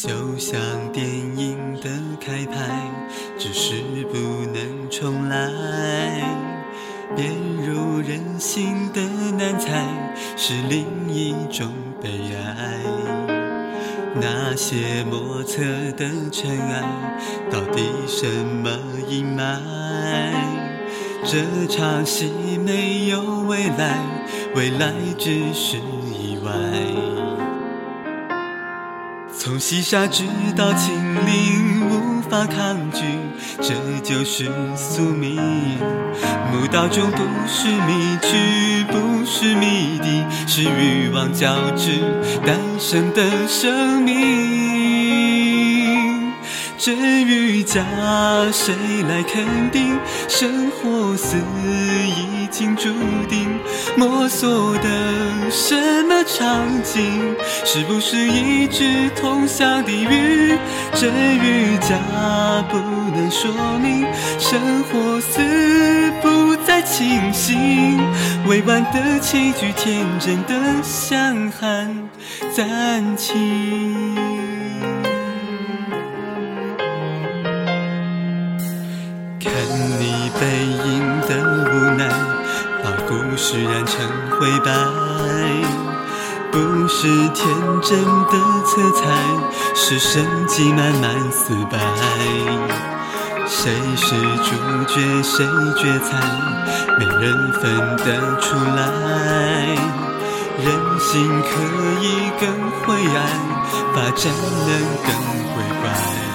就像电影的开拍，只是不能重来。变入人心的难猜，是另一种悲哀。那些莫测的尘埃，到底什么阴霾？这场戏没有未来，未来只是意外。从西沙直到秦岭，无法抗拒，这就是宿命。墓道中不是迷局，不是谜底，是欲望交织诞生的生命。真与假，谁来肯定？生或死，已经注定。摸索的什么场景？是不是一直通向地狱？真与假，不能说明。生或死，不再清醒。委婉的棋局，天真的像喊暂停。你背影的无奈，把故事染成灰白。不是天真的色彩，是生机慢慢死败。谁是主角，谁决裁，没人分得出来。人心可以更灰暗，发展能更鬼怪。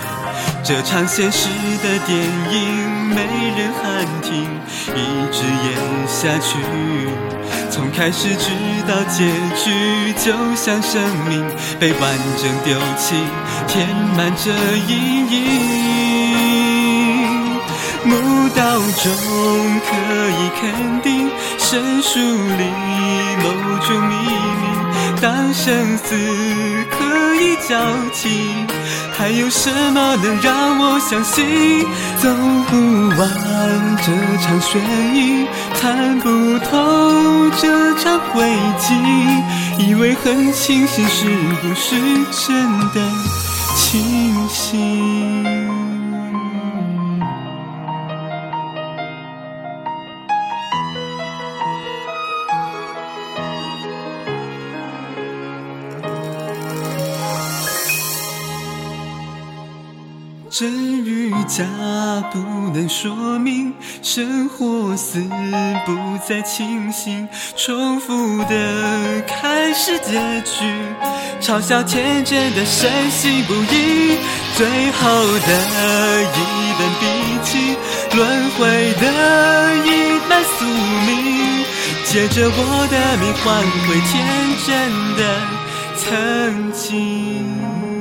这场现实的电影没人喊停，一直演下去，从开始直到结局，就像生命被完整丢弃，填满着阴影。墓道中可以肯定，申诉里某种秘密，当生死可以交集。还有什么能让我相信？走不完这场悬疑，参不透这场危机。以为很清醒，是不是真的清醒？真与假不能说明，生或死不再清醒，重复的开始结局，嘲笑天真的深信不疑，最后的一本笔记，轮回的一脉宿命，借着我的命换回天真的曾经。